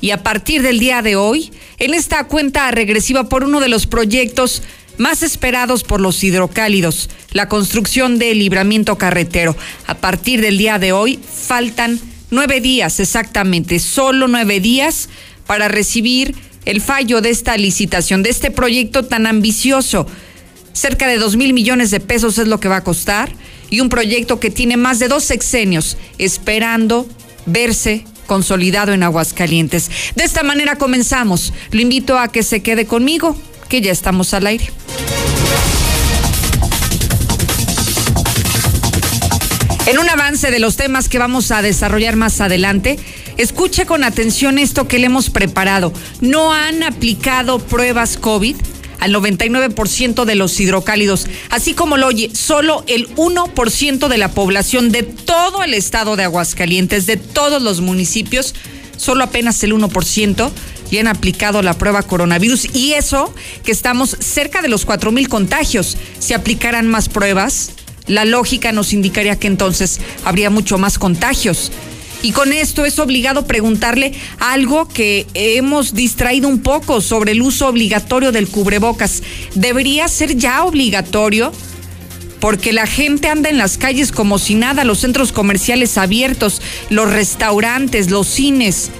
y a partir del día de hoy, en esta cuenta regresiva por uno de los proyectos más esperados por los hidrocálidos, la construcción del libramiento carretero. A partir del día de hoy faltan nueve días exactamente, solo nueve días para recibir el fallo de esta licitación, de este proyecto tan ambicioso. Cerca de dos mil millones de pesos es lo que va a costar y un proyecto que tiene más de dos sexenios esperando verse consolidado en Aguascalientes. De esta manera comenzamos. Lo invito a que se quede conmigo que ya estamos al aire. En un avance de los temas que vamos a desarrollar más adelante, escuche con atención esto que le hemos preparado. No han aplicado pruebas COVID al 99% de los hidrocálidos. Así como lo oye, solo el 1% de la población de todo el estado de Aguascalientes, de todos los municipios, solo apenas el 1% y han aplicado la prueba coronavirus. Y eso que estamos cerca de los cuatro mil contagios. Si aplicaran más pruebas, la lógica nos indicaría que entonces habría mucho más contagios. Y con esto es obligado preguntarle algo que hemos distraído un poco sobre el uso obligatorio del cubrebocas. ¿Debería ser ya obligatorio? Porque la gente anda en las calles como si nada, los centros comerciales abiertos, los restaurantes, los cines.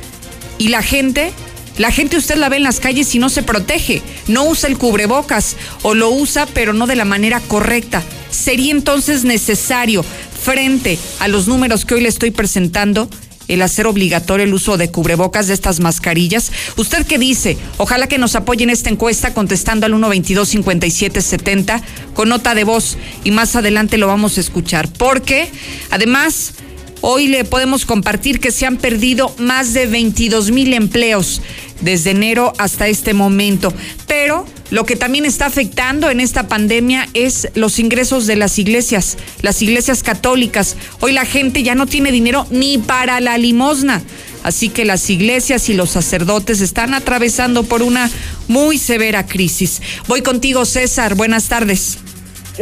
Y la gente la gente usted la ve en las calles y no se protege, no usa el cubrebocas o lo usa pero no de la manera correcta. Sería entonces necesario, frente a los números que hoy le estoy presentando, el hacer obligatorio el uso de cubrebocas de estas mascarillas. ¿Usted qué dice? Ojalá que nos apoye en esta encuesta contestando al 122-5770 con nota de voz y más adelante lo vamos a escuchar. Porque además Hoy le podemos compartir que se han perdido más de 22 mil empleos desde enero hasta este momento. Pero lo que también está afectando en esta pandemia es los ingresos de las iglesias, las iglesias católicas. Hoy la gente ya no tiene dinero ni para la limosna. Así que las iglesias y los sacerdotes están atravesando por una muy severa crisis. Voy contigo, César. Buenas tardes.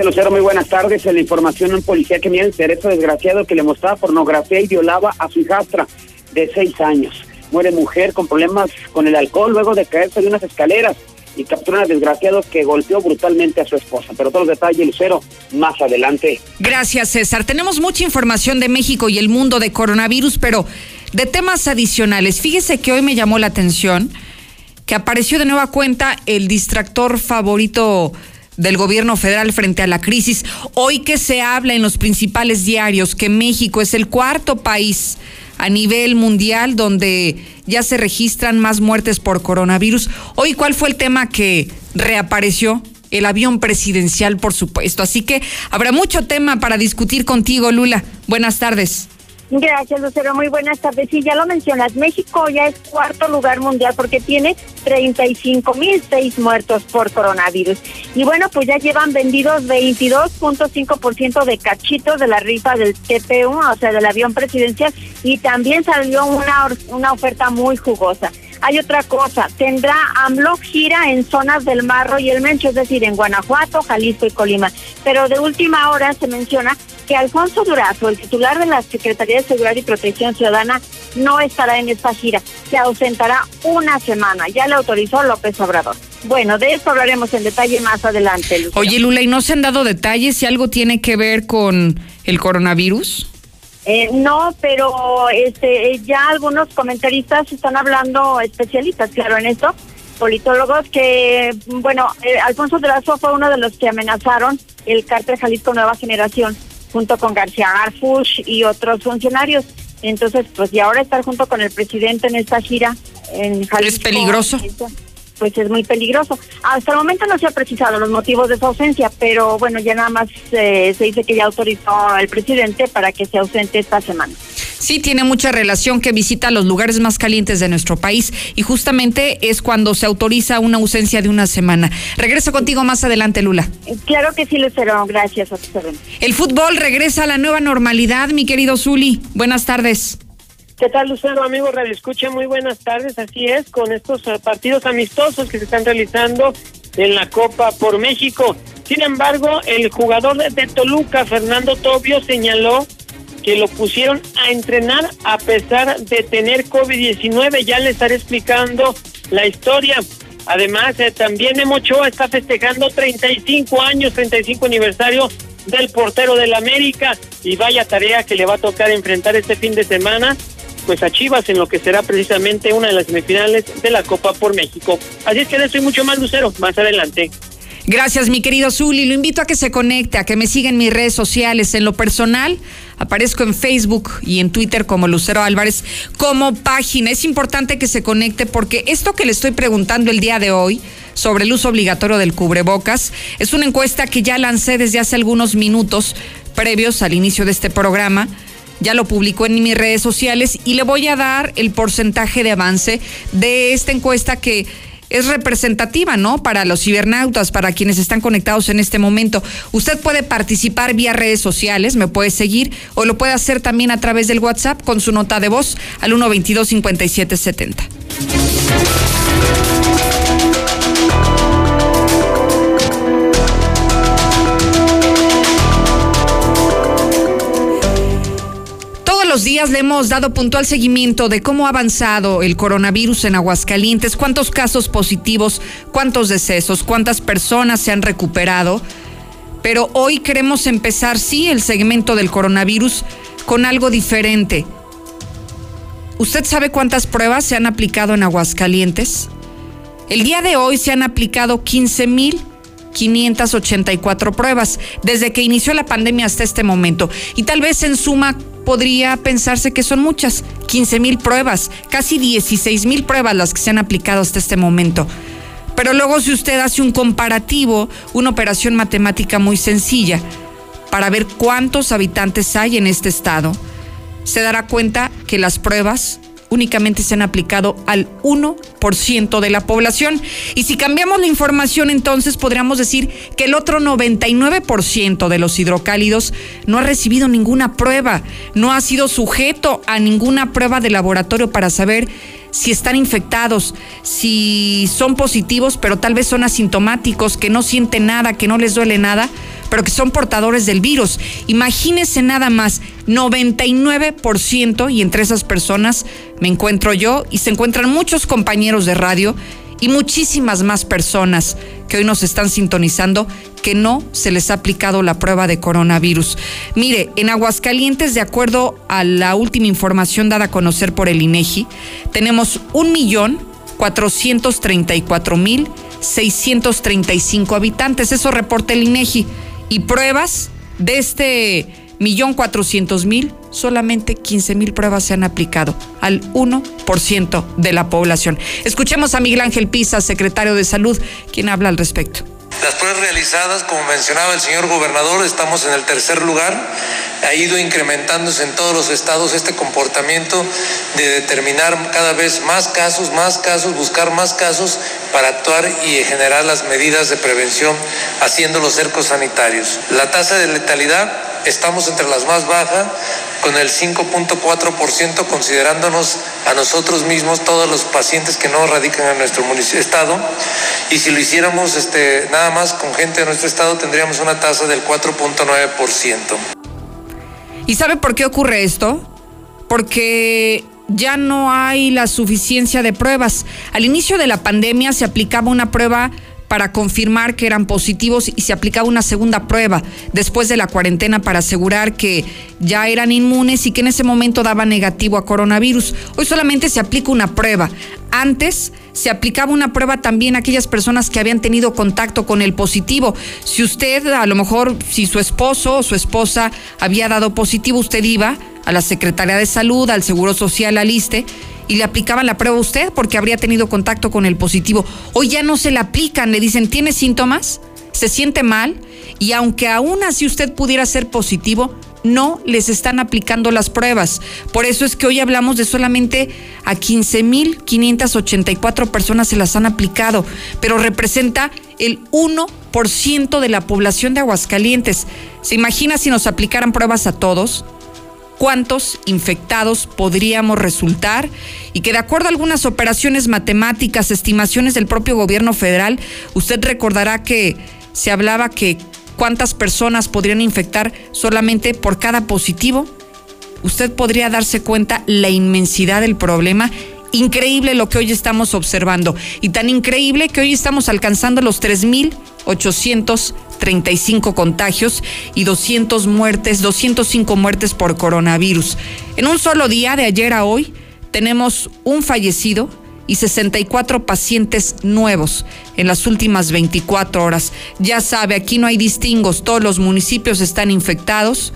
Lucero, muy buenas tardes. En la información en policía que mira el cerezo desgraciado que le mostraba pornografía y violaba a su hijastra de seis años. Muere mujer con problemas con el alcohol luego de caerse de unas escaleras y captura al desgraciado que golpeó brutalmente a su esposa. Pero todos los detalles, Lucero, más adelante. Gracias, César. Tenemos mucha información de México y el mundo de coronavirus, pero de temas adicionales. Fíjese que hoy me llamó la atención que apareció de nueva cuenta el distractor favorito del gobierno federal frente a la crisis. Hoy que se habla en los principales diarios que México es el cuarto país a nivel mundial donde ya se registran más muertes por coronavirus. Hoy, ¿cuál fue el tema que reapareció? El avión presidencial, por supuesto. Así que habrá mucho tema para discutir contigo, Lula. Buenas tardes. Gracias, Lucero. Muy buenas tardes. Sí, ya lo mencionas, México ya es cuarto lugar mundial porque tiene 35 mil seis muertos por coronavirus. Y bueno, pues ya llevan vendidos 22.5% de cachitos de la rifa del TP1, o sea, del avión presidencial, y también salió una, una oferta muy jugosa. Hay otra cosa, tendrá AMLO gira en zonas del Marro y el Mencho, es decir, en Guanajuato, Jalisco y Colima. Pero de última hora se menciona que Alfonso Durazo, el titular de la Secretaría de Seguridad y Protección Ciudadana, no estará en esta gira. Se ausentará una semana. Ya le autorizó López Obrador. Bueno, de esto hablaremos en detalle más adelante. Oye, Lula, ¿y no se han dado detalles si algo tiene que ver con el coronavirus? Eh, no, pero este, ya algunos comentaristas están hablando, especialistas, claro, en esto, politólogos, que, bueno, eh, Alfonso de fue uno de los que amenazaron el cártel Jalisco Nueva Generación, junto con García Garfush y otros funcionarios. Entonces, pues, y ahora estar junto con el presidente en esta gira en Jalisco. Es peligroso pues es muy peligroso. Hasta el momento no se ha precisado los motivos de su ausencia, pero bueno, ya nada más eh, se dice que ya autorizó al presidente para que se ausente esta semana. Sí, tiene mucha relación que visita los lugares más calientes de nuestro país y justamente es cuando se autoriza una ausencia de una semana. Regreso contigo más adelante, Lula. Claro que sí, Lucero. Gracias. A El fútbol regresa a la nueva normalidad, mi querido Zuli. Buenas tardes. ¿Qué tal, Lucero, amigo Radio Escucha? Muy buenas tardes. Así es, con estos eh, partidos amistosos que se están realizando en la Copa por México. Sin embargo, el jugador de Toluca, Fernando Tobio, señaló que lo pusieron a entrenar a pesar de tener COVID-19. Ya le estaré explicando la historia. Además, eh, también Memo Ochoa está festejando 35 años, 35 aniversario del portero del América y vaya tarea que le va a tocar enfrentar este fin de semana pues a Chivas en lo que será precisamente una de las semifinales de la Copa por México. Así es que de eso mucho más, Lucero, más adelante. Gracias, mi querido Zuli. Lo invito a que se conecte, a que me siga en mis redes sociales. En lo personal, aparezco en Facebook y en Twitter como Lucero Álvarez como página. Es importante que se conecte porque esto que le estoy preguntando el día de hoy sobre el uso obligatorio del cubrebocas es una encuesta que ya lancé desde hace algunos minutos previos al inicio de este programa ya lo publicó en mis redes sociales y le voy a dar el porcentaje de avance de esta encuesta que es representativa, ¿no? Para los cibernautas, para quienes están conectados en este momento. Usted puede participar vía redes sociales, me puede seguir o lo puede hacer también a través del WhatsApp con su nota de voz al 122 5770. Días le hemos dado puntual seguimiento de cómo ha avanzado el coronavirus en Aguascalientes, cuántos casos positivos, cuántos decesos, cuántas personas se han recuperado. Pero hoy queremos empezar, sí, el segmento del coronavirus con algo diferente. ¿Usted sabe cuántas pruebas se han aplicado en Aguascalientes? El día de hoy se han aplicado 15.584 pruebas desde que inició la pandemia hasta este momento. Y tal vez en suma podría pensarse que son muchas, 15 mil pruebas, casi 16 mil pruebas las que se han aplicado hasta este momento. Pero luego si usted hace un comparativo, una operación matemática muy sencilla, para ver cuántos habitantes hay en este estado, se dará cuenta que las pruebas únicamente se han aplicado al 1% de la población. Y si cambiamos la información, entonces podríamos decir que el otro 99% de los hidrocálidos no ha recibido ninguna prueba, no ha sido sujeto a ninguna prueba de laboratorio para saber si están infectados, si son positivos, pero tal vez son asintomáticos, que no sienten nada, que no les duele nada pero que son portadores del virus. Imagínese nada más, 99% y entre esas personas me encuentro yo y se encuentran muchos compañeros de radio y muchísimas más personas que hoy nos están sintonizando que no se les ha aplicado la prueba de coronavirus. Mire, en Aguascalientes, de acuerdo a la última información dada a conocer por el INEGI, tenemos un millón cuatrocientos treinta y cuatro mil seiscientos treinta y cinco habitantes. Eso reporta el INEGI y pruebas de este millón cuatrocientos mil, solamente 15 mil pruebas se han aplicado al 1% de la población. Escuchemos a Miguel Ángel Pisa, secretario de Salud, quien habla al respecto. Las pruebas realizadas, como mencionaba el señor gobernador, estamos en el tercer lugar. Ha ido incrementándose en todos los estados este comportamiento de determinar cada vez más casos, más casos, buscar más casos para actuar y generar las medidas de prevención haciendo los cercos sanitarios. La tasa de letalidad estamos entre las más bajas, con el 5.4%, considerándonos a nosotros mismos, todos los pacientes que no radican en nuestro estado. Y si lo hiciéramos este, nada más con gente de nuestro estado, tendríamos una tasa del 4.9%. ¿Y sabe por qué ocurre esto? Porque ya no hay la suficiencia de pruebas. Al inicio de la pandemia se aplicaba una prueba para confirmar que eran positivos y se aplicaba una segunda prueba después de la cuarentena para asegurar que ya eran inmunes y que en ese momento daba negativo a coronavirus. Hoy solamente se aplica una prueba. Antes se aplicaba una prueba también a aquellas personas que habían tenido contacto con el positivo. Si usted, a lo mejor, si su esposo o su esposa había dado positivo, usted iba a la Secretaría de Salud, al Seguro Social, al ISTE y le aplicaban la prueba a usted porque habría tenido contacto con el positivo. Hoy ya no se la aplican, le dicen, ¿tiene síntomas? ¿Se siente mal? Y aunque aún así usted pudiera ser positivo, no les están aplicando las pruebas. Por eso es que hoy hablamos de solamente a 15.584 personas se las han aplicado, pero representa el 1% de la población de Aguascalientes. ¿Se imagina si nos aplicaran pruebas a todos? cuántos infectados podríamos resultar y que de acuerdo a algunas operaciones matemáticas, estimaciones del propio gobierno federal, usted recordará que se hablaba que cuántas personas podrían infectar solamente por cada positivo usted podría darse cuenta la inmensidad del problema. Increíble lo que hoy estamos observando y tan increíble que hoy estamos alcanzando los 3.835 contagios y 200 muertes, 205 muertes por coronavirus. En un solo día, de ayer a hoy, tenemos un fallecido y 64 pacientes nuevos en las últimas 24 horas. Ya sabe, aquí no hay distingos, todos los municipios están infectados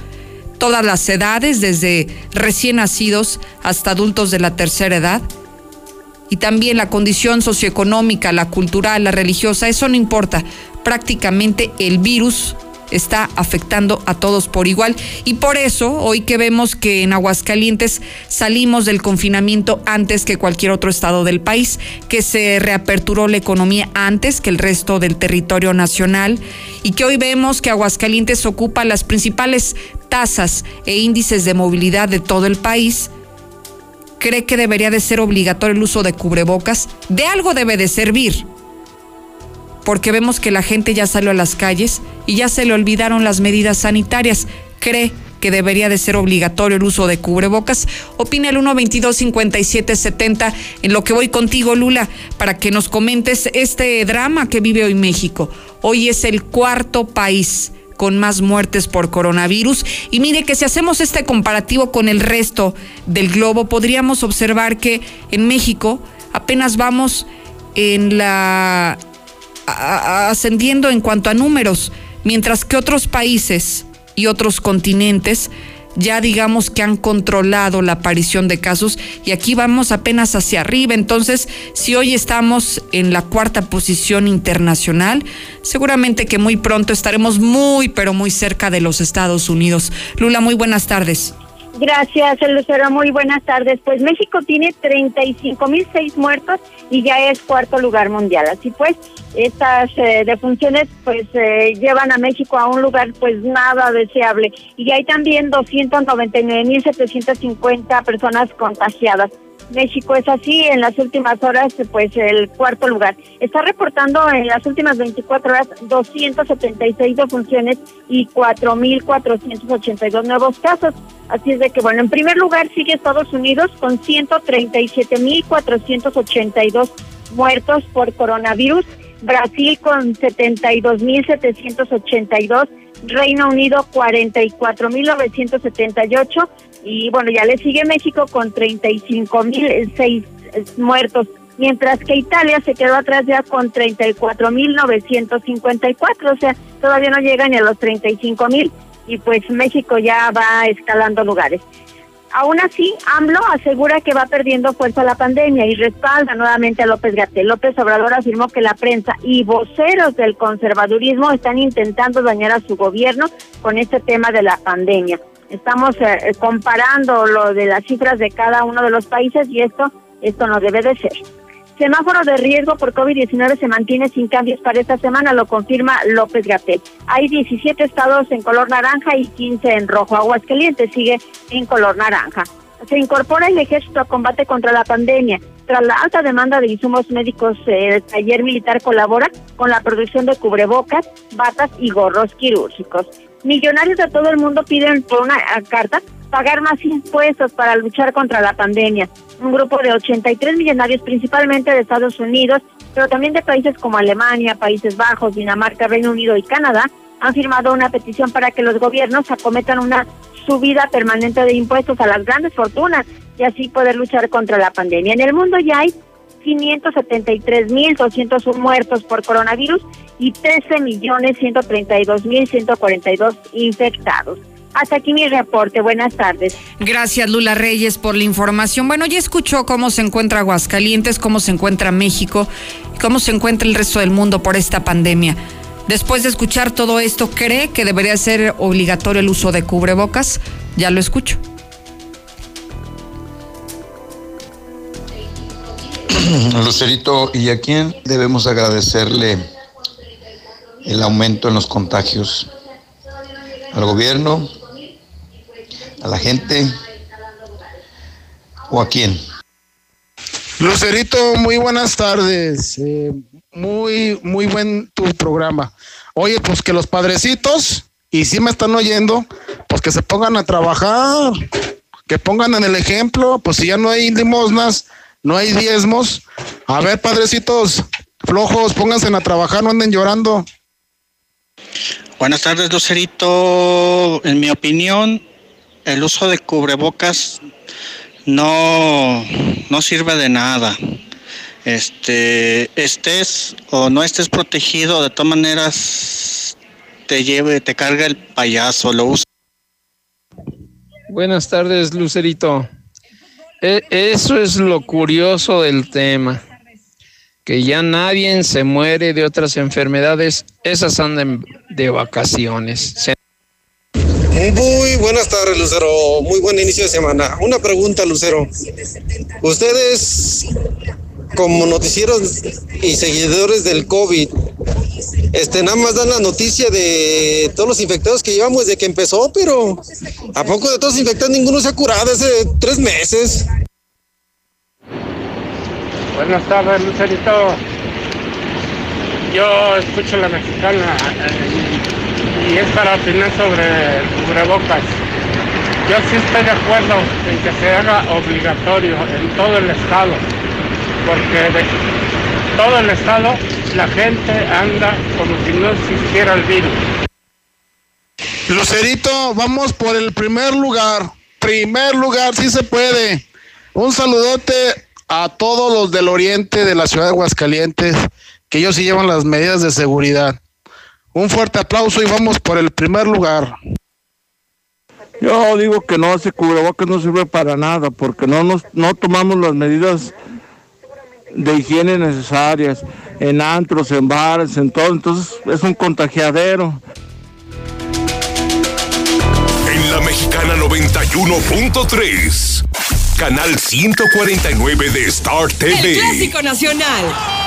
todas las edades, desde recién nacidos hasta adultos de la tercera edad. Y también la condición socioeconómica, la cultural, la religiosa, eso no importa. Prácticamente el virus está afectando a todos por igual. Y por eso, hoy que vemos que en Aguascalientes salimos del confinamiento antes que cualquier otro estado del país, que se reaperturó la economía antes que el resto del territorio nacional y que hoy vemos que Aguascalientes ocupa las principales tasas e índices de movilidad de todo el país, cree que debería de ser obligatorio el uso de cubrebocas, de algo debe de servir porque vemos que la gente ya salió a las calles y ya se le olvidaron las medidas sanitarias. ¿Cree que debería de ser obligatorio el uso de cubrebocas? Opina el 122-5770 en lo que voy contigo, Lula, para que nos comentes este drama que vive hoy México. Hoy es el cuarto país con más muertes por coronavirus. Y mire que si hacemos este comparativo con el resto del globo, podríamos observar que en México apenas vamos en la ascendiendo en cuanto a números, mientras que otros países y otros continentes ya digamos que han controlado la aparición de casos y aquí vamos apenas hacia arriba. Entonces, si hoy estamos en la cuarta posición internacional, seguramente que muy pronto estaremos muy, pero muy cerca de los Estados Unidos. Lula, muy buenas tardes. Gracias, Lucero. Muy buenas tardes. Pues México tiene 35 mil seis muertos y ya es cuarto lugar mundial. Así pues, estas eh, defunciones pues eh, llevan a México a un lugar pues nada deseable. Y hay también 299 mil 750 personas contagiadas. México es así, en las últimas horas, pues el cuarto lugar. Está reportando en las últimas 24 horas 276 defunciones y 4.482 nuevos casos. Así es de que, bueno, en primer lugar sigue Estados Unidos con 137.482 muertos por coronavirus, Brasil con 72.782, Reino Unido 44.978 y bueno, ya le sigue México con 35.006 muertos, mientras que Italia se quedó atrás ya con 34.954, o sea, todavía no llega ni a los 35.000 y pues México ya va escalando lugares. Aún así, AMLO asegura que va perdiendo fuerza la pandemia y respalda nuevamente a López Gatel. López Obrador afirmó que la prensa y voceros del conservadurismo están intentando dañar a su gobierno con este tema de la pandemia. Estamos eh, comparando lo de las cifras de cada uno de los países y esto, esto no debe de ser. Semáforo de riesgo por COVID-19 se mantiene sin cambios para esta semana, lo confirma López Gatel. Hay 17 estados en color naranja y 15 en rojo. Aguascalientes sigue en color naranja. Se incorpora el ejército a combate contra la pandemia. Tras la alta demanda de insumos médicos, el taller militar colabora con la producción de cubrebocas, batas y gorros quirúrgicos. Millonarios de todo el mundo piden por una carta pagar más impuestos para luchar contra la pandemia. Un grupo de 83 millonarios, principalmente de Estados Unidos, pero también de países como Alemania, Países Bajos, Dinamarca, Reino Unido y Canadá, han firmado una petición para que los gobiernos acometan una subida permanente de impuestos a las grandes fortunas y así poder luchar contra la pandemia. En el mundo ya hay 573.201 muertos por coronavirus y 13.132.142 infectados. Hasta aquí mi reporte. Buenas tardes. Gracias, Lula Reyes, por la información. Bueno, ya escuchó cómo se encuentra Aguascalientes, cómo se encuentra México, cómo se encuentra el resto del mundo por esta pandemia. Después de escuchar todo esto, ¿cree que debería ser obligatorio el uso de cubrebocas? Ya lo escucho. Lucerito, ¿y a quién debemos agradecerle el aumento en los contagios? ¿Al gobierno? ¿A la gente? ¿O a quién? Lucerito, muy buenas tardes. Eh, muy, muy buen tu programa. Oye, pues que los padrecitos, y si me están oyendo, pues que se pongan a trabajar. que pongan en el ejemplo, pues si ya no hay limosnas, no hay diezmos. A ver, padrecitos, flojos, pónganse a trabajar, no anden llorando. Buenas tardes, Lucerito. En mi opinión, el uso de cubrebocas no, no sirve de nada. Este, estés o no estés protegido, de todas maneras te lleve, te carga el payaso, lo usa. Buenas tardes, Lucerito. E, eso es lo curioso del tema, que ya nadie se muere de otras enfermedades, esas andan de vacaciones. Muy buenas tardes, Lucero. Muy buen inicio de semana. Una pregunta, Lucero. Ustedes, como noticieros y seguidores del COVID, este, nada más dan la noticia de todos los infectados que llevamos desde que empezó, pero ¿a poco de todos los infectados ninguno se ha curado hace tres meses? Buenas tardes, Lucerito. Yo escucho la mexicana y es para opinar sobre cubrebocas. Yo sí estoy de acuerdo en que se haga obligatorio en todo el estado, porque de todo el estado la gente anda como si no existiera el virus. Lucerito, vamos por el primer lugar. Primer lugar, sí se puede. Un saludote a todos los del oriente de la ciudad de Aguascalientes, que ellos sí llevan las medidas de seguridad. Un fuerte aplauso y vamos por el primer lugar. Yo digo que no, ese cubrebocas no sirve para nada porque no, nos, no tomamos las medidas de higiene necesarias en antros, en bares, en todo. Entonces es un contagiadero. En la Mexicana 91.3, canal 149 de Star TV. El Clásico Nacional.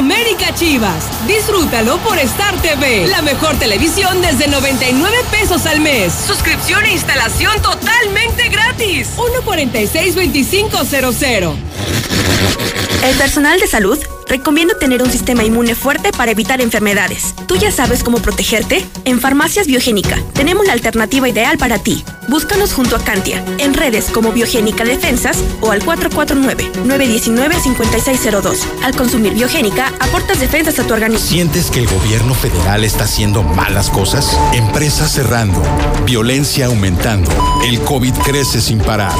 América Chivas. Disfrútalo por Star TV, la mejor televisión desde 99 pesos al mes. Suscripción e instalación totalmente gratis. 146-2500. El personal de salud recomienda tener un sistema inmune fuerte para evitar enfermedades. ¿Tú ya sabes cómo protegerte? En Farmacias Biogénica tenemos la alternativa ideal para ti. Búscanos junto a Cantia, en redes como Biogénica Defensas o al 449-919-5602. Al consumir Biogénica, aportas defensas a tu organismo. ¿Sientes que el gobierno federal está haciendo malas cosas? Empresas cerrando, violencia aumentando, el COVID crece sin parar.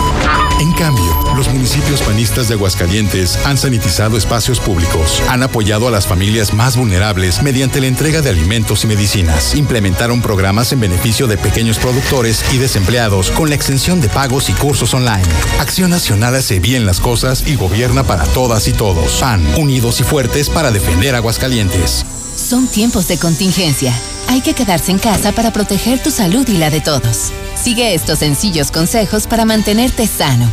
En cambio, los municipios panistas de Aguascalientes han sanitizado espacios públicos, han apoyado a las familias más vulnerables mediante la entrega de alimentos y medicinas, implementaron programas en beneficio de pequeños productores y desempleados con la extensión de pagos y cursos online. Acción Nacional hace bien las cosas y gobierna para todas y todos. PAN, unidos y fuertes para defender Aguascalientes. Son tiempos de contingencia. Hay que quedarse en casa para proteger tu salud y la de todos. Sigue estos sencillos consejos para mantenerte sano.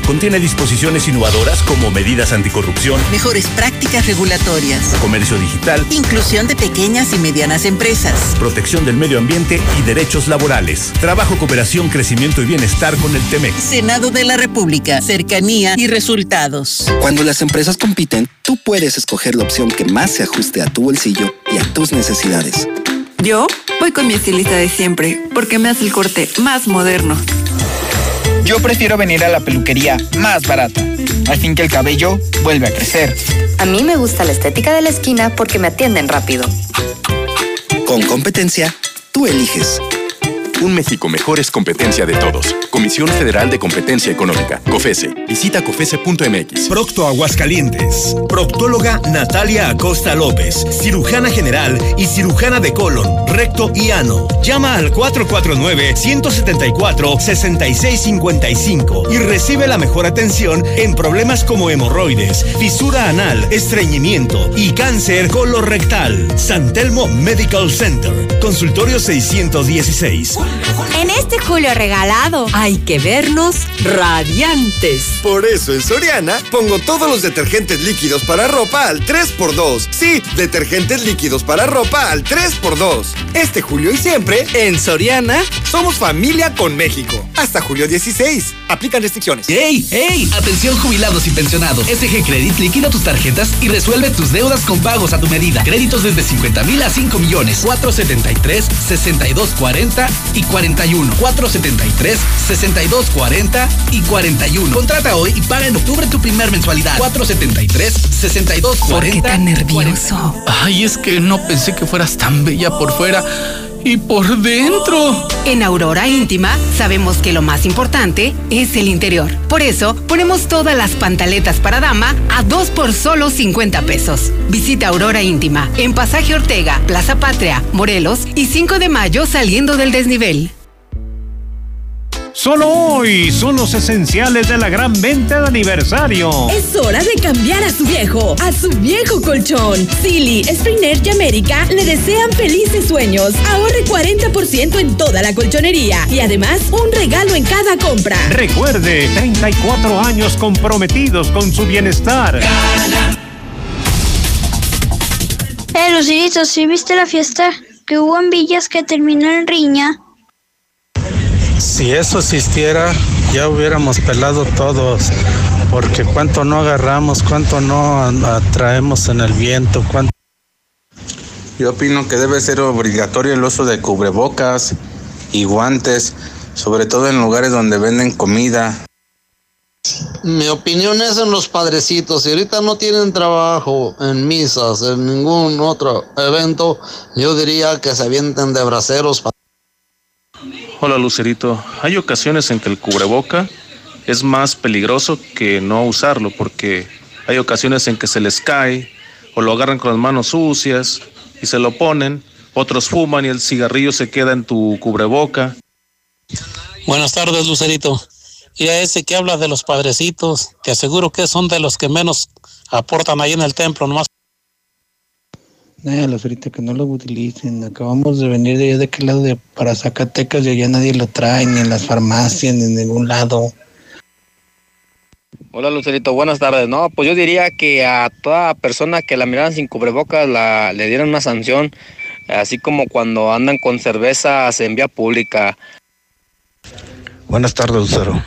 contiene disposiciones innovadoras como medidas anticorrupción, mejores prácticas regulatorias, comercio digital, inclusión de pequeñas y medianas empresas, protección del medio ambiente y derechos laborales, trabajo, cooperación, crecimiento y bienestar con el TEMEC. Senado de la República, cercanía y resultados. Cuando las empresas compiten, tú puedes escoger la opción que más se ajuste a tu bolsillo y a tus necesidades. Yo voy con mi estilista de siempre porque me hace el corte más moderno. Yo prefiero venir a la peluquería más barata, al fin que el cabello vuelve a crecer. A mí me gusta la estética de la esquina porque me atienden rápido. Con competencia, tú eliges. Un México mejor es competencia de todos. Comisión Federal de Competencia Económica. COFESE. Visita COFESE.mx. Procto Aguascalientes. Proctóloga Natalia Acosta López. Cirujana general y cirujana de colon, recto y ano. Llama al 449-174-6655 y recibe la mejor atención en problemas como hemorroides, fisura anal, estreñimiento y cáncer colorectal. San Telmo Medical Center. Consultorio 616. En este julio regalado hay que vernos radiantes. Por eso en Soriana pongo todos los detergentes líquidos para ropa al 3x2. Sí, detergentes líquidos para ropa al 3x2. Este julio y siempre, en Soriana, somos familia con México. Hasta julio 16. Aplican restricciones. ¡Ey! ¡Ey! Atención jubilados y pensionados. SG Credit liquida tus tarjetas y resuelve tus deudas con pagos a tu medida. Créditos desde 50 mil a 5 millones. 473 6240 y 41. 473 6240 y 41. Contrata hoy y paga en octubre tu primer mensualidad. 473 6240. ¿Por qué tan nervioso? Ay, es que no pensé que fueras tan bella por fuera y por dentro. En Aurora Íntima sabemos que lo más importante es el interior. Por eso ponemos todas las pantaletas para dama a dos por solo 50 pesos. Visita Aurora Íntima en Pasaje Ortega, Plaza Patria, Morelos y 5 de mayo saliendo del desnivel. Solo hoy son los esenciales de la gran venta de aniversario. Es hora de cambiar a su viejo, a su viejo colchón. Silly, Springer y América le desean felices sueños. Ahorre 40% en toda la colchonería y además un regalo en cada compra. Recuerde, 34 años comprometidos con su bienestar. Eh, Lucerito, ¿sí viste la fiesta que hubo en Villas que terminó en riña? Si eso existiera, ya hubiéramos pelado todos, porque cuánto no agarramos, cuánto no atraemos en el viento, cuánto... Yo opino que debe ser obligatorio el uso de cubrebocas y guantes, sobre todo en lugares donde venden comida. Mi opinión es en los padrecitos. Si ahorita no tienen trabajo en misas, en ningún otro evento, yo diría que se avienten de braceros. Hola Lucerito, hay ocasiones en que el cubreboca es más peligroso que no usarlo porque hay ocasiones en que se les cae o lo agarran con las manos sucias y se lo ponen, otros fuman y el cigarrillo se queda en tu cubreboca. Buenas tardes Lucerito. Y a ese que habla de los padrecitos, te aseguro que son de los que menos aportan ahí en el templo, nomás Eh, Lucerito, que no lo utilicen. Acabamos de venir de allá de aquel lado de para Zacatecas y allá nadie lo trae, ni en las farmacias, ni en ningún lado. Hola Lucerito, buenas tardes. No, pues yo diría que a toda persona que la miraran sin cubrebocas la, le dieran una sanción, así como cuando andan con cervezas en vía pública. Buenas tardes, Lucero.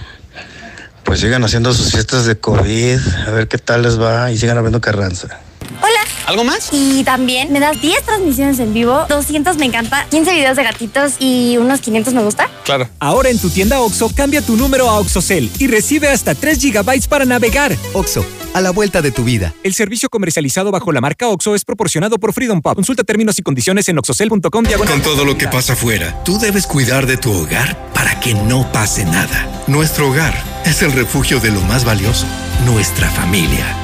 Pues sigan haciendo sus fiestas de COVID, a ver qué tal les va y sigan abriendo Carranza. Hola. ¿Algo más? Y también me das 10 transmisiones en vivo, 200 me encanta, 15 videos de gatitos y unos 500 me gusta. Claro. Ahora en tu tienda OXO, cambia tu número a OXOCEL y recibe hasta 3 GB para navegar. OXO, a la vuelta de tu vida. El servicio comercializado bajo la marca OXO es proporcionado por Freedom Pop. Consulta términos y condiciones en oxocel.com. Con todo lo que pasa afuera, tú debes cuidar de tu hogar para que no pase nada. Nuestro hogar es el refugio de lo más valioso, nuestra familia.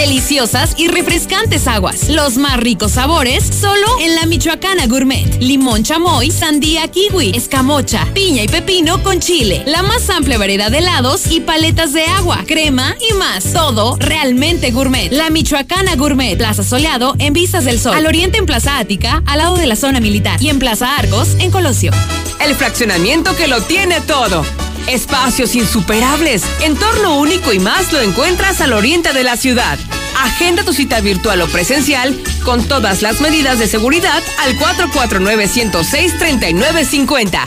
Deliciosas y refrescantes aguas. Los más ricos sabores solo en la Michoacana Gourmet. Limón chamoy, sandía kiwi, escamocha, piña y pepino con chile. La más amplia variedad de helados y paletas de agua, crema y más. Todo realmente gourmet. La Michoacana Gourmet. Plaza Soleado en Vistas del Sol. Al oriente en Plaza Ática, al lado de la zona militar. Y en Plaza Argos en Colosio. El fraccionamiento que lo tiene todo Espacios insuperables, entorno único y más lo encuentras al oriente de la ciudad. Agenda tu cita virtual o presencial con todas las medidas de seguridad al 449-106-3950.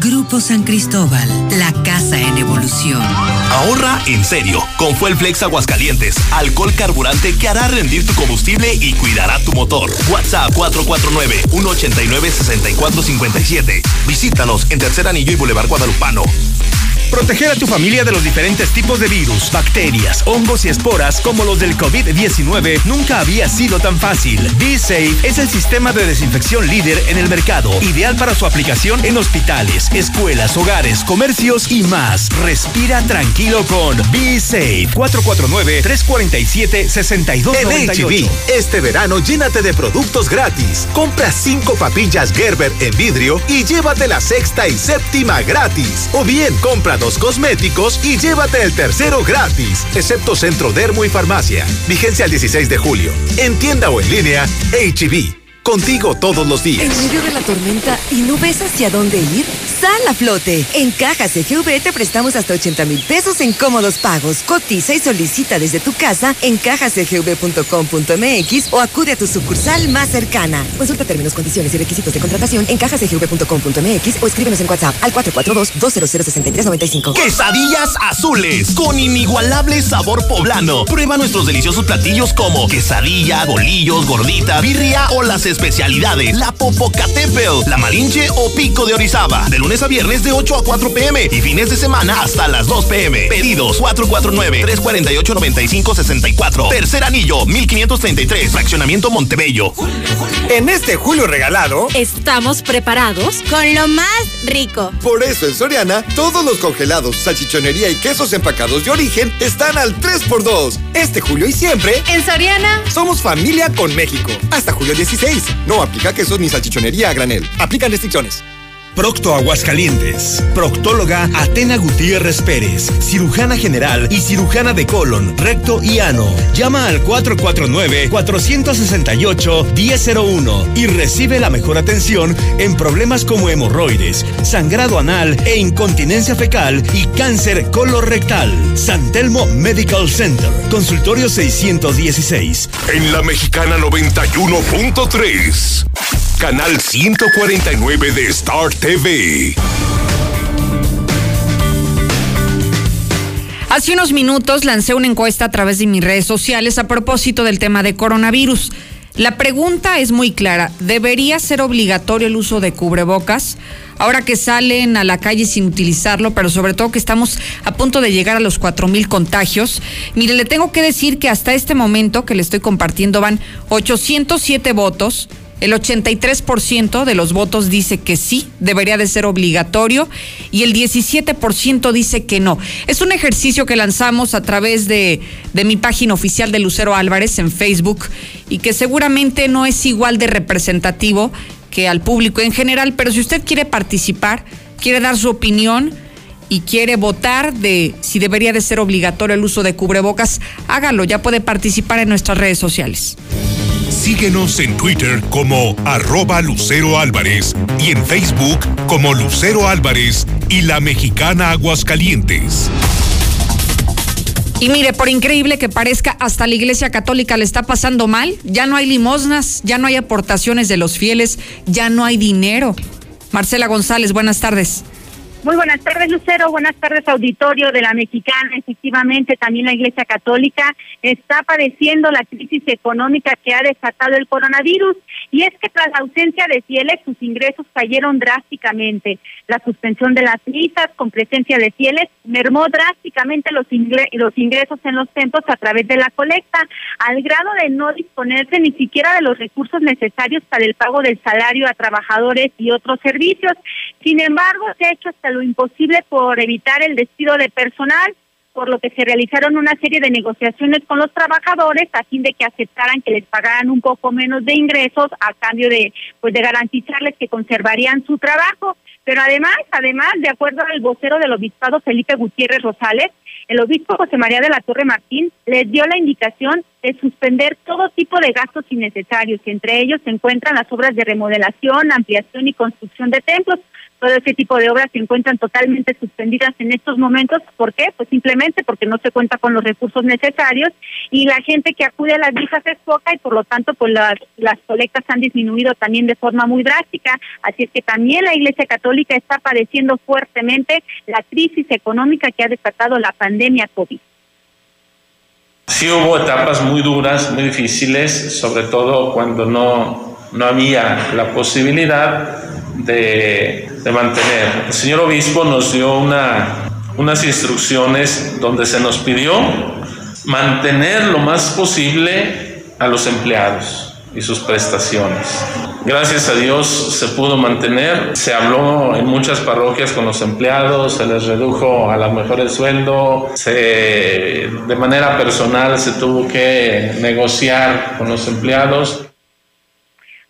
Grupo San Cristóbal, la casa en evolución. Ahorra en serio con Fuel Flex Aguascalientes, alcohol carburante que hará rendir tu combustible y cuidará tu motor. WhatsApp 449-189-6457. Visítanos en Tercer Anillo y Boulevard Guadalupano. Proteger a tu familia de los diferentes tipos de virus, bacterias, hongos y esporas como los del COVID-19 nunca había sido tan fácil. B-Safe es el sistema de desinfección líder en el mercado, ideal para su aplicación en hospitales, escuelas, hogares, comercios y más. Respira tranquilo con B-Safe 449-347-6298. En este verano llénate de productos gratis. Compra cinco papillas Gerber en vidrio y llévate la sexta y séptima gratis. O bien, compra dos cosméticos y llévate el tercero gratis, excepto Centro Dermo y Farmacia. Vigencia el 16 de julio. En tienda o en línea, HB. Contigo todos los días. En medio de la tormenta y no ves hacia dónde ir, sal a flote. En Caja CGV te prestamos hasta 80 mil pesos en cómodos pagos. Cotiza y solicita desde tu casa en cajacgv.com.mx o acude a tu sucursal más cercana. Consulta términos, condiciones y requisitos de contratación en cajacgv.com.mx o escríbenos en WhatsApp al 442-200-6395. Quesadillas azules con inigualable sabor poblano. Prueba nuestros deliciosos platillos como quesadilla, bolillos, gordita, birria o las especialidades, la Popocatépetl, la Malinche o Pico de Orizaba. De lunes a viernes de 8 a 4 pm y fines de semana hasta las 2 pm. Pedidos 449-348-9564. Tercer anillo 1533. Fraccionamiento Montebello. En este julio regalado, estamos preparados con lo más rico. Por eso en Soriana, todos los congelados, salchichonería y quesos empacados de origen están al 3x2. Este julio y siempre, en Soriana, somos familia con México. Hasta julio 16. No aplica quesos ni salchichonería a granel. Aplican restricciones. Procto Aguascalientes. Proctóloga Atena Gutiérrez Pérez. Cirujana general y cirujana de colon, recto y ano. Llama al 449-468-1001 y recibe la mejor atención en problemas como hemorroides, sangrado anal e incontinencia fecal y cáncer colorectal. San Telmo Medical Center. Consultorio 616. En la Mexicana 91.3. Canal 149 de Star TV. Hace unos minutos lancé una encuesta a través de mis redes sociales a propósito del tema de coronavirus. La pregunta es muy clara. ¿Debería ser obligatorio el uso de cubrebocas? Ahora que salen a la calle sin utilizarlo, pero sobre todo que estamos a punto de llegar a los 4.000 contagios. Mire, le tengo que decir que hasta este momento que le estoy compartiendo van 807 votos el 83% de los votos dice que sí, debería de ser obligatorio y el 17% dice que no. Es un ejercicio que lanzamos a través de, de mi página oficial de Lucero Álvarez en Facebook y que seguramente no es igual de representativo que al público en general, pero si usted quiere participar, quiere dar su opinión, y quiere votar de si debería de ser obligatorio el uso de cubrebocas, hágalo, ya puede participar en nuestras redes sociales. Síguenos en Twitter como arroba Lucero Álvarez y en Facebook como Lucero Álvarez y la mexicana Aguascalientes. Y mire, por increíble que parezca, hasta la Iglesia Católica le está pasando mal. Ya no hay limosnas, ya no hay aportaciones de los fieles, ya no hay dinero. Marcela González, buenas tardes. Muy buenas tardes, Lucero. Buenas tardes, auditorio de la Mexicana. Efectivamente, también la Iglesia Católica está padeciendo la crisis económica que ha desatado el coronavirus. Y es que tras la ausencia de fieles, sus ingresos cayeron drásticamente. La suspensión de las misas con presencia de fieles mermó drásticamente los, los ingresos en los templos a través de la colecta, al grado de no disponerse ni siquiera de los recursos necesarios para el pago del salario a trabajadores y otros servicios. Sin embargo, se ha hecho hasta lo imposible por evitar el despido de personal, por lo que se realizaron una serie de negociaciones con los trabajadores a fin de que aceptaran que les pagaran un poco menos de ingresos a cambio de pues de garantizarles que conservarían su trabajo. Pero además, además, de acuerdo al vocero del obispado Felipe Gutiérrez Rosales, el obispo José María de la Torre Martín les dio la indicación de suspender todo tipo de gastos innecesarios, y entre ellos se encuentran las obras de remodelación, ampliación y construcción de templos, todo ese tipo de obras se encuentran totalmente suspendidas en estos momentos. ¿Por qué? Pues simplemente porque no se cuenta con los recursos necesarios y la gente que acude a las visas es poca y por lo tanto pues las, las colectas han disminuido también de forma muy drástica. Así es que también la Iglesia Católica está padeciendo fuertemente la crisis económica que ha desatado la pandemia COVID. Sí hubo etapas muy duras, muy difíciles, sobre todo cuando no, no había la posibilidad de, de, mantener. El señor obispo nos dio una, unas instrucciones donde se nos pidió mantener lo más posible a los empleados y sus prestaciones. Gracias a Dios se pudo mantener, se habló en muchas parroquias con los empleados, se les redujo a la mejor el sueldo, se, de manera personal se tuvo que negociar con los empleados.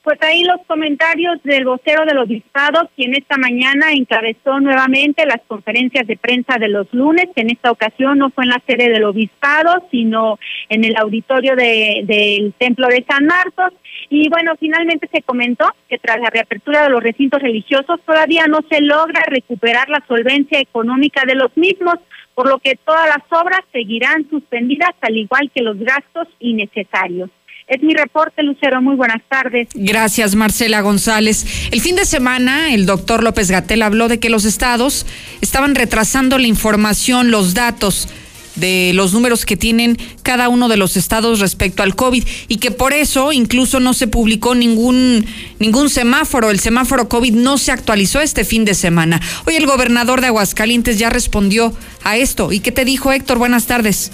Pues ahí los comentarios del vocero del obispado, quien esta mañana encabezó nuevamente las conferencias de prensa de los lunes. En esta ocasión no fue en la sede del obispado, sino en el auditorio de, del Templo de San Marcos. Y bueno, finalmente se comentó que tras la reapertura de los recintos religiosos todavía no se logra recuperar la solvencia económica de los mismos, por lo que todas las obras seguirán suspendidas, al igual que los gastos innecesarios. Es mi reporte, Lucero. Muy buenas tardes. Gracias, Marcela González. El fin de semana, el doctor López Gatel habló de que los estados estaban retrasando la información, los datos de los números que tienen cada uno de los estados respecto al COVID y que por eso incluso no se publicó ningún, ningún semáforo. El semáforo COVID no se actualizó este fin de semana. Hoy el gobernador de Aguascalientes ya respondió a esto. ¿Y qué te dijo Héctor? Buenas tardes.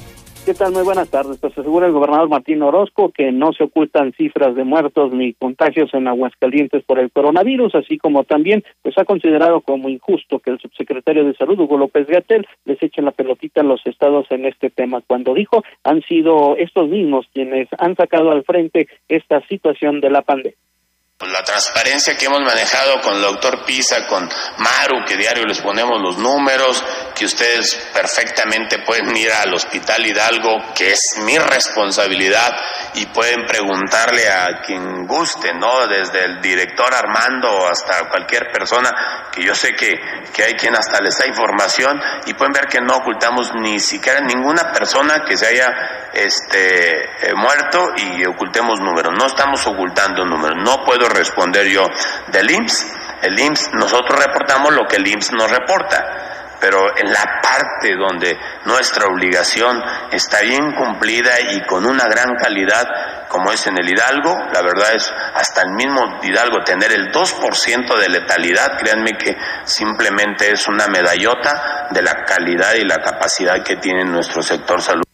¿Qué tal? Muy buenas tardes. Pues asegura el gobernador Martín Orozco que no se ocultan cifras de muertos ni contagios en Aguascalientes por el coronavirus, así como también pues ha considerado como injusto que el subsecretario de Salud, Hugo López Gatel, les eche la pelotita a los estados en este tema, cuando dijo han sido estos mismos quienes han sacado al frente esta situación de la pandemia. La transparencia que hemos manejado con el doctor Pisa, con Maru, que diario les ponemos los números, que ustedes perfectamente pueden ir al Hospital Hidalgo, que es mi responsabilidad, y pueden preguntarle a quien guste, ¿no? Desde el director Armando hasta cualquier persona, que yo sé que, que hay quien hasta les da información, y pueden ver que no ocultamos ni siquiera ninguna persona que se haya este, eh, muerto y ocultemos números. No estamos ocultando números. No puedo responder yo del IMSS. El IMSS, nosotros reportamos lo que el IMSS nos reporta pero en la parte donde nuestra obligación está bien cumplida y con una gran calidad, como es en el Hidalgo, la verdad es hasta el mismo Hidalgo tener el 2% de letalidad, créanme que simplemente es una medallota de la calidad y la capacidad que tiene nuestro sector salud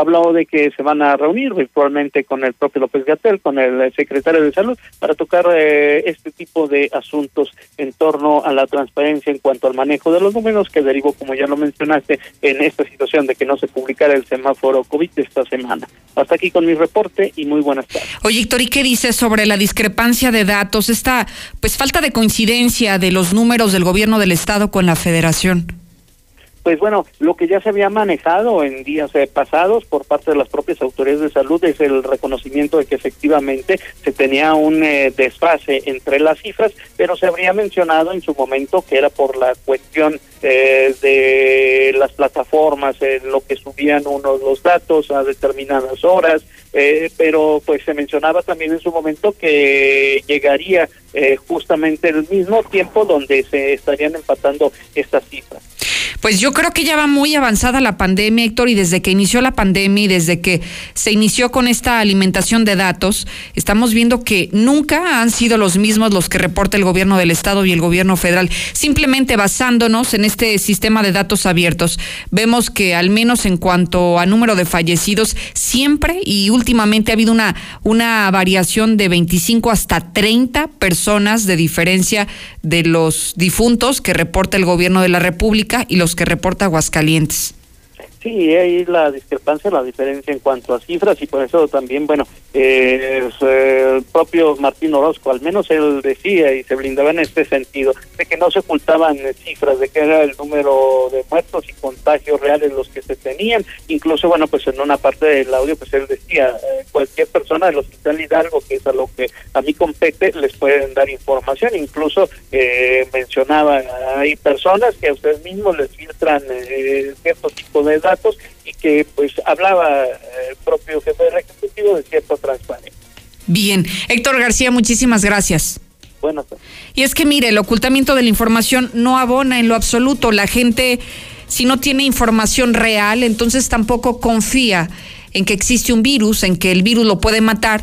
hablado de que se van a reunir virtualmente con el propio López Gatel, con el secretario de Salud, para tocar eh, este tipo de asuntos en torno a la transparencia en cuanto al manejo de los números que derivó, como ya lo mencionaste, en esta situación de que no se publicara el semáforo COVID esta semana. Hasta aquí con mi reporte y muy buenas tardes. Oye, Héctor, ¿y qué dices sobre la discrepancia de datos, esta pues falta de coincidencia de los números del gobierno del estado con la federación? Pues bueno, lo que ya se había manejado en días eh, pasados por parte de las propias autoridades de salud es el reconocimiento de que efectivamente se tenía un eh, desfase entre las cifras, pero se habría mencionado en su momento que era por la cuestión eh, de las plataformas, en lo que subían unos los datos a determinadas horas, pero pues se mencionaba también en su momento que llegaría justamente el mismo tiempo donde se estarían empatando estas cifras. Pues yo creo que ya va muy avanzada la pandemia, Héctor, y desde que inició la pandemia y desde que se inició con esta alimentación de datos, estamos viendo que nunca han sido los mismos los que reporta el gobierno del Estado y el gobierno federal. Simplemente basándonos en este sistema de datos abiertos, vemos que al menos en cuanto a número de fallecidos, siempre y últimamente ha habido una, una variación de 25 hasta 30 personas de diferencia de los difuntos que reporta el gobierno de la República y los que reporta Aguascalientes. Sí, ahí la discrepancia, la diferencia en cuanto a cifras y por eso también, bueno, eh, el propio Martín Orozco, al menos él decía y se blindaba en este sentido, de que no se ocultaban cifras, de que era el número de muertos y contagios reales los que se tenían. Incluso, bueno, pues en una parte del audio, pues él decía, eh, cualquier persona del Hospital Hidalgo, que es a lo que a mí compete, les pueden dar información. Incluso eh, mencionaba, hay personas que a ustedes mismos les filtran eh, cierto tipo de datos que pues hablaba el propio jefe del Ejecutivo de cierta transparencia. Bien, Héctor García, muchísimas gracias. Buenas Y es que mire, el ocultamiento de la información no abona en lo absoluto. La gente, si no tiene información real, entonces tampoco confía en que existe un virus, en que el virus lo puede matar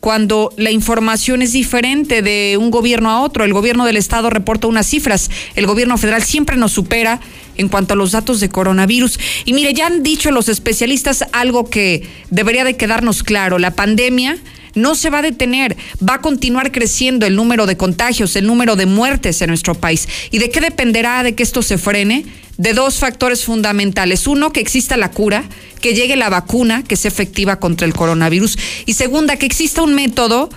cuando la información es diferente de un gobierno a otro. El gobierno del estado reporta unas cifras, el gobierno federal siempre nos supera en cuanto a los datos de coronavirus. Y mire, ya han dicho los especialistas algo que debería de quedarnos claro, la pandemia no se va a detener, va a continuar creciendo el número de contagios, el número de muertes en nuestro país. ¿Y de qué dependerá de que esto se frene? De dos factores fundamentales. Uno, que exista la cura, que llegue la vacuna que sea efectiva contra el coronavirus. Y segunda, que exista un método,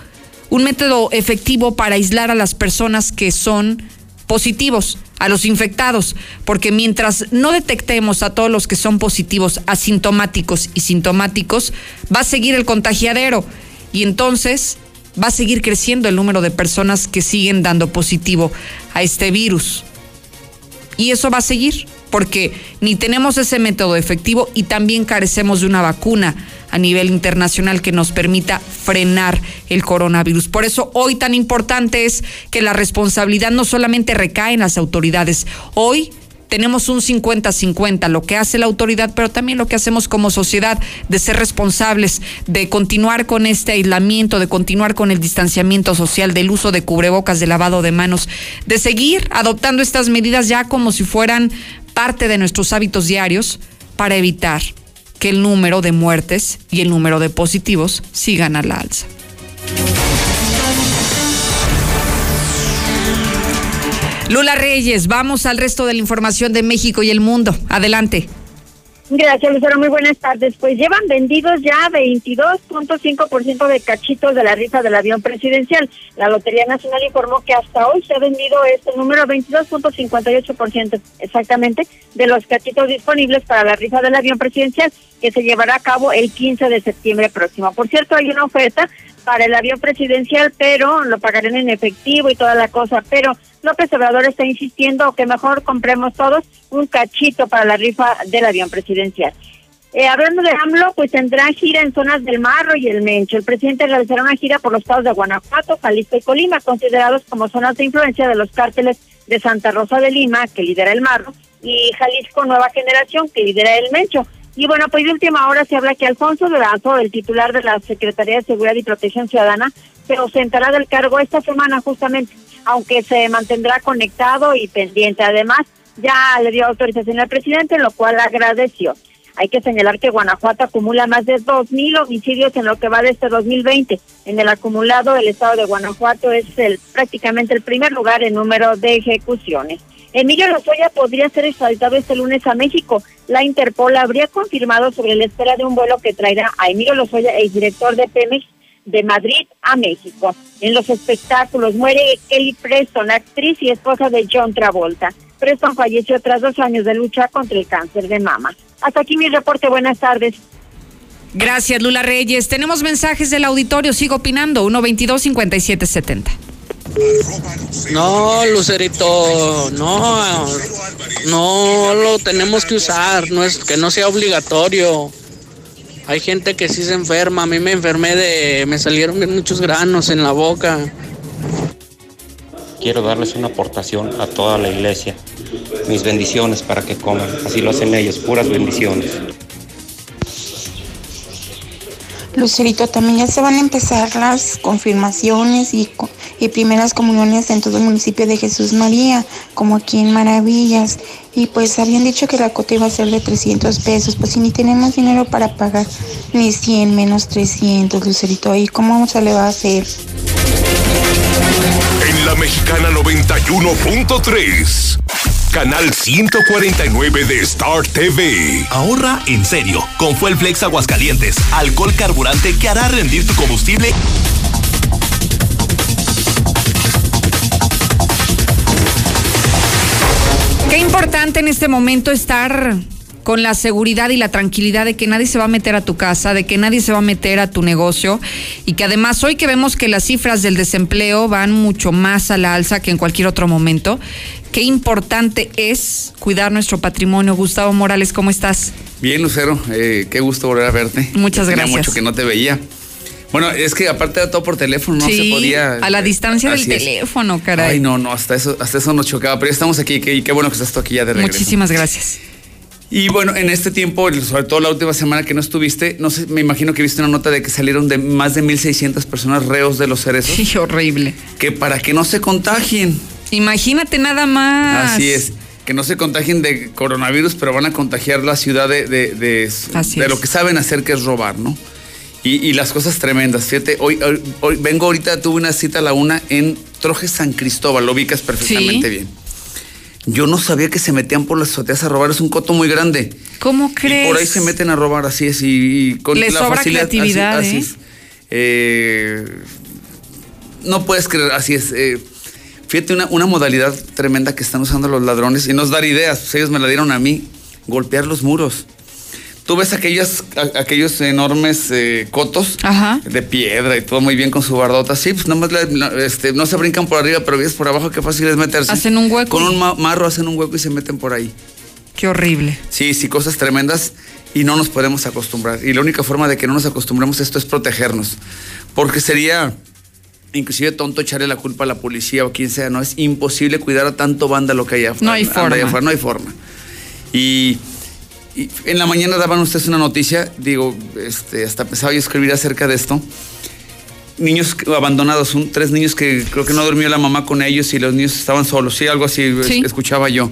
un método efectivo para aislar a las personas que son positivos, a los infectados, porque mientras no detectemos a todos los que son positivos, asintomáticos y sintomáticos, va a seguir el contagiadero y entonces va a seguir creciendo el número de personas que siguen dando positivo a este virus. Y eso va a seguir porque ni tenemos ese método efectivo y también carecemos de una vacuna a nivel internacional que nos permita frenar el coronavirus. Por eso hoy tan importante es que la responsabilidad no solamente recae en las autoridades, hoy tenemos un 50-50, lo que hace la autoridad, pero también lo que hacemos como sociedad, de ser responsables, de continuar con este aislamiento, de continuar con el distanciamiento social, del uso de cubrebocas, de lavado de manos, de seguir adoptando estas medidas ya como si fueran parte de nuestros hábitos diarios para evitar que el número de muertes y el número de positivos sigan a la alza. Lula Reyes, vamos al resto de la información de México y el mundo. Adelante. Gracias, Lucero. Muy buenas tardes. Pues llevan vendidos ya 22.5% de cachitos de la rifa del avión presidencial. La Lotería Nacional informó que hasta hoy se ha vendido este número 22.58% exactamente de los cachitos disponibles para la rifa del avión presidencial que se llevará a cabo el 15 de septiembre próximo. Por cierto, hay una oferta para el avión presidencial, pero lo pagarán en efectivo y toda la cosa. Pero López Obrador está insistiendo que mejor compremos todos un cachito para la rifa del avión presidencial. Eh, hablando de AMLO, pues tendrá gira en zonas del Marro y el Mencho. El presidente realizará una gira por los estados de Guanajuato, Jalisco y Colima, considerados como zonas de influencia de los cárteles de Santa Rosa de Lima, que lidera el Marro, y Jalisco Nueva Generación, que lidera el Mencho. Y bueno, pues de última hora se habla que Alfonso Durazo, el titular de la Secretaría de Seguridad y Protección Ciudadana, se ausentará del cargo esta semana justamente, aunque se mantendrá conectado y pendiente. Además, ya le dio autorización al presidente, lo cual agradeció. Hay que señalar que Guanajuato acumula más de 2.000 homicidios en lo que va de este 2020. En el acumulado, el estado de Guanajuato es el prácticamente el primer lugar en número de ejecuciones. Emilio Lozoya podría ser extraditado este lunes a México. La Interpol habría confirmado sobre la espera de un vuelo que traerá a Emilio Lozoya, el director de Pemex, de Madrid a México. En los espectáculos muere Kelly Preston, actriz y esposa de John Travolta. Preston falleció tras dos años de lucha contra el cáncer de mama. Hasta aquí mi reporte. Buenas tardes. Gracias, Lula Reyes. Tenemos mensajes del auditorio. Sigo opinando. 122-5770. No, Lucerito, no, no lo tenemos que usar, no es que no sea obligatorio. Hay gente que sí se enferma, a mí me enfermé de, me salieron muchos granos en la boca. Quiero darles una aportación a toda la iglesia, mis bendiciones para que coman, así lo hacen ellos, puras bendiciones. Lucerito, también ya se van a empezar las confirmaciones y, y, primeras comuniones en todo el municipio de Jesús María, como aquí en Maravillas. Y pues habían dicho que la cota iba a ser de 300 pesos, pues si ni tenemos dinero para pagar ni 100 menos 300, Lucerito, ¿y cómo se le va a hacer? En la mexicana 91.3 canal 149 de Star TV. Ahorra en serio con Fuel Flex Aguascalientes, alcohol carburante que hará rendir tu combustible. Qué importante en este momento estar con la seguridad y la tranquilidad de que nadie se va a meter a tu casa, de que nadie se va a meter a tu negocio y que además hoy que vemos que las cifras del desempleo van mucho más a la alza que en cualquier otro momento, qué importante es cuidar nuestro patrimonio. Gustavo Morales, ¿cómo estás? Bien, Lucero, eh, qué gusto volver a verte. Muchas Tenía gracias. mucho que no te veía. Bueno, es que aparte era todo por teléfono, no sí, se podía. a la distancia del teléfono, caray. Ay, no, no, hasta eso, hasta eso nos chocaba, pero ya estamos aquí, y qué bueno que estás tú aquí ya de regreso. Muchísimas gracias. Y bueno, en este tiempo, sobre todo la última semana que no estuviste, no sé, me imagino que viste una nota de que salieron de más de 1.600 personas reos de los cerezos. Sí, horrible. Que para que no se contagien. Imagínate nada más. Así es. Que no se contagien de coronavirus, pero van a contagiar la ciudad de, de, de- de lo que saben hacer, que es robar, ¿no? Y, y las cosas tremendas. Fíjate, hoy, hoy, hoy- vengo ahorita, tuve una cita a la una en Troje San Cristóbal, lo ubicas perfectamente Sí. bien. Yo no sabía que se metían por las azoteas a robar, es un coto muy grande. ¿Cómo crees? Y por ahí se meten a robar, así es, y, y con Les la sobra facilidad. así- creatividad, así ¿eh? es. Eh, no puedes creer, así es. eh, fíjate, una, una modalidad tremenda que están usando los ladrones y nos dar ideas, pues ellos me la dieron a mí, golpear los muros. Tú ves aquellas, a- aquellos enormes eh, cotos de piedra y todo muy bien con su bardota. Sí, pues nomás le- la- este, no se brincan por arriba, pero ves por abajo qué fácil es meterse. Hacen un hueco. Con un ma- marro hacen un hueco y se meten por ahí. Qué horrible. Sí, sí, cosas tremendas y no nos podemos acostumbrar. Y la única forma de que no nos acostumbremos a esto es protegernos. Porque sería inclusive tonto echarle la culpa a la policía o quien sea. No es imposible cuidar a tanto vándalo que hay afuera. No hay anda allá forma. afuera, no hay forma. Y, y en la mañana daban ustedes una noticia, digo, este, hasta pensaba yo escribir acerca de esto. Niños abandonados, tres niños que creo que no durmió la mamá con ellos y los niños estaban solos, sí, algo así es- Sí. escuchaba yo.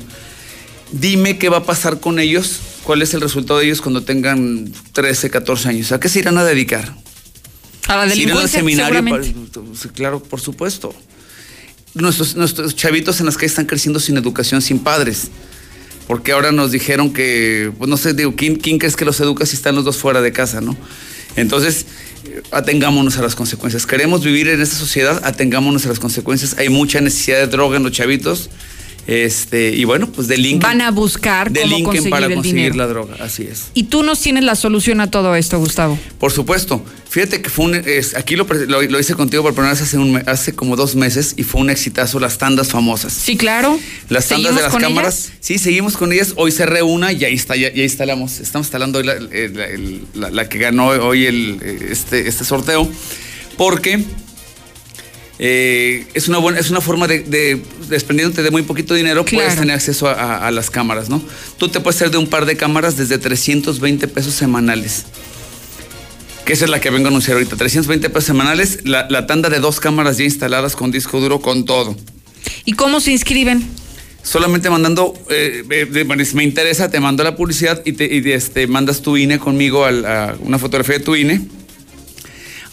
Dime qué va a pasar con ellos, cuál es el resultado de ellos cuando tengan 13, 14 años. ¿A qué se irán a dedicar? A la ¿Se irán al delincuencia, seminario? para- claro, por supuesto. Nuestros, nuestros chavitos en las calles están creciendo sin educación, sin padres. Porque ahora nos dijeron que, pues no sé, digo, ¿quién, quién crees que los educa si están los dos fuera de casa, no? Entonces, eh, atengámonos a las consecuencias. Queremos vivir en esta sociedad, atengámonos a las consecuencias. Hay mucha necesidad de droga en los chavitos. Este, y bueno, pues delinquen. Van a buscar cómo conseguir para el conseguir dinero. la droga, así es. Y tú nos tienes la solución a todo esto, Gustavo. Por supuesto. Fíjate que fue un. es- aquí lo, lo, lo hice contigo por primera vez hace, un hace como dos meses y fue un exitazo las tandas famosas. Sí, claro. Las tandas de ¿Seguimos las cámaras. ellas? Sí, seguimos con ellas. Hoy se reúna y ahí está, ya, ya instalamos. Estamos instalando hoy la, la- el- la- la que ganó hoy el, este, este sorteo. Porque eh, es una buena, es una forma de, de- desprendiéndote de muy poquito dinero, puedes tener acceso a, a- a las cámaras, ¿no? Tú te puedes hacer de un par de cámaras desde 320 pesos semanales. Que esa es la que vengo a anunciar ahorita. 320 pesos semanales, la, la tanda de dos cámaras ya instaladas con disco duro, con todo. ¿Y cómo se inscriben? Solamente mandando, eh, eh, me interesa, te mando la publicidad y te y, este, mandas tu INE conmigo, al- a una fotografía de tu INE.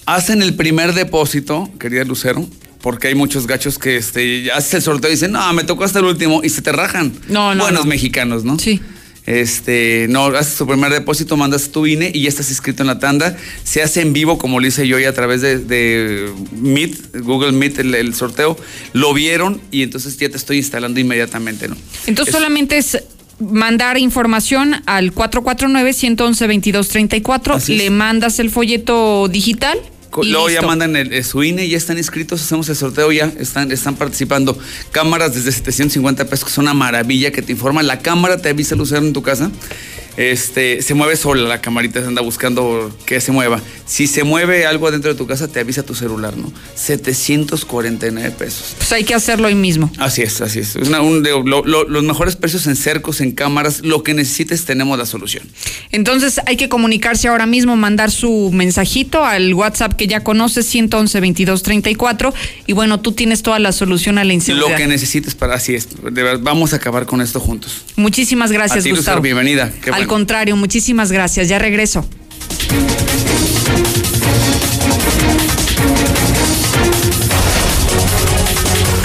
Hacen el primer depósito, querida Lucero, porque hay muchos gachos que este, haces el sorteo y dicen, no, me tocó hasta el último y se te rajan. No, no, Buenos no. mexicanos, ¿no? Sí. Este, no, haces tu primer depósito, mandas tu INE y ya estás inscrito en la tanda. Se hace en vivo, como lo hice yo, y a través de, de Meet, Google Meet, el, el sorteo. Lo vieron y entonces ya te estoy instalando inmediatamente, ¿no? Entonces Es- solamente es mandar información al 449-111-2234, Así es. le mandas el folleto digital. Y Luego ya mandan el, eh, su INE, ya están inscritos, hacemos el sorteo ya, están, están participando. Cámaras desde 750 pesos, que es una maravilla que te informa. La cámara te avisa el usar en tu casa. Este, se mueve sola la camarita, se anda buscando que se mueva. Si se mueve algo dentro de tu casa, te avisa tu celular, ¿no? 749 pesos. Pues hay que hacerlo hoy mismo. Así es, así es. Una- un de- lo- lo- los mejores precios en cercos, en cámaras, lo que necesites, tenemos la solución. Entonces hay que comunicarse ahora mismo, mandar su mensajito al WhatsApp que ya conoces, 111-2234. Y bueno, tú tienes toda la solución a la inseguridad. Lo que necesites para, así es. De verdad, vamos a acabar con esto juntos. Muchísimas gracias, a ti, Gustavo. bienvenida. Qué Al contrario, muchísimas gracias. Ya regreso.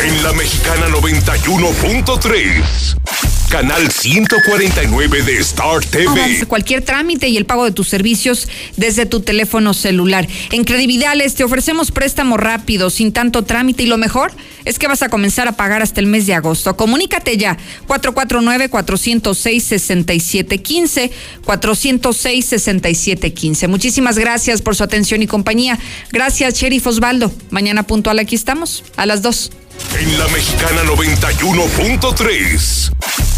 En la mexicana 91.3. Canal 149 de Star TV. Avance cualquier trámite y el pago de tus servicios desde tu teléfono celular. En Credividales te ofrecemos préstamo rápido, sin tanto trámite y lo mejor es que vas a comenzar a pagar hasta el mes de agosto. Comunícate ya 449-406-6715, 406-6715. Muchísimas gracias por su atención y compañía. Gracias, Sheriff Osvaldo. Mañana puntual aquí estamos, a las 2. En la Mexicana 91.3.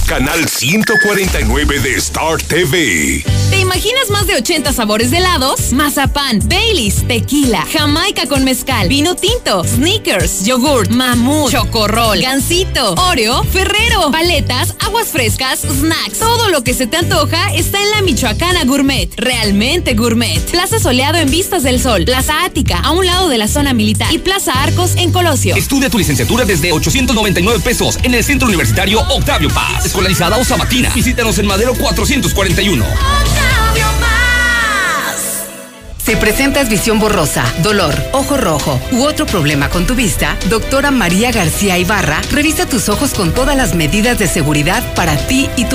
Canal 149 de Star TV. ¿Te imaginas más de 80 sabores de helados? Mazapán, Baileys, tequila, jamaica con mezcal, vino tinto, sneakers, yogurt, mamut, chocorrol, gansito, oreo, ferrero, paletas, aguas frescas, snacks. Todo lo que se te antoja está en la Michoacana Gourmet. Realmente gourmet. Plaza Soleado en Vistas del Sol, Plaza Ática, a un lado de la zona militar y Plaza Arcos en Colosio. Estudia tu licenciatura desde 899 pesos en el Centro Universitario Octavio Paz. Escolarizada o. Visítanos en Madero 441. Si presentas visión borrosa, dolor, ojo rojo u otro problema con tu vista, doctora María García Ibarra revisa tus ojos con todas las medidas de seguridad para ti y tu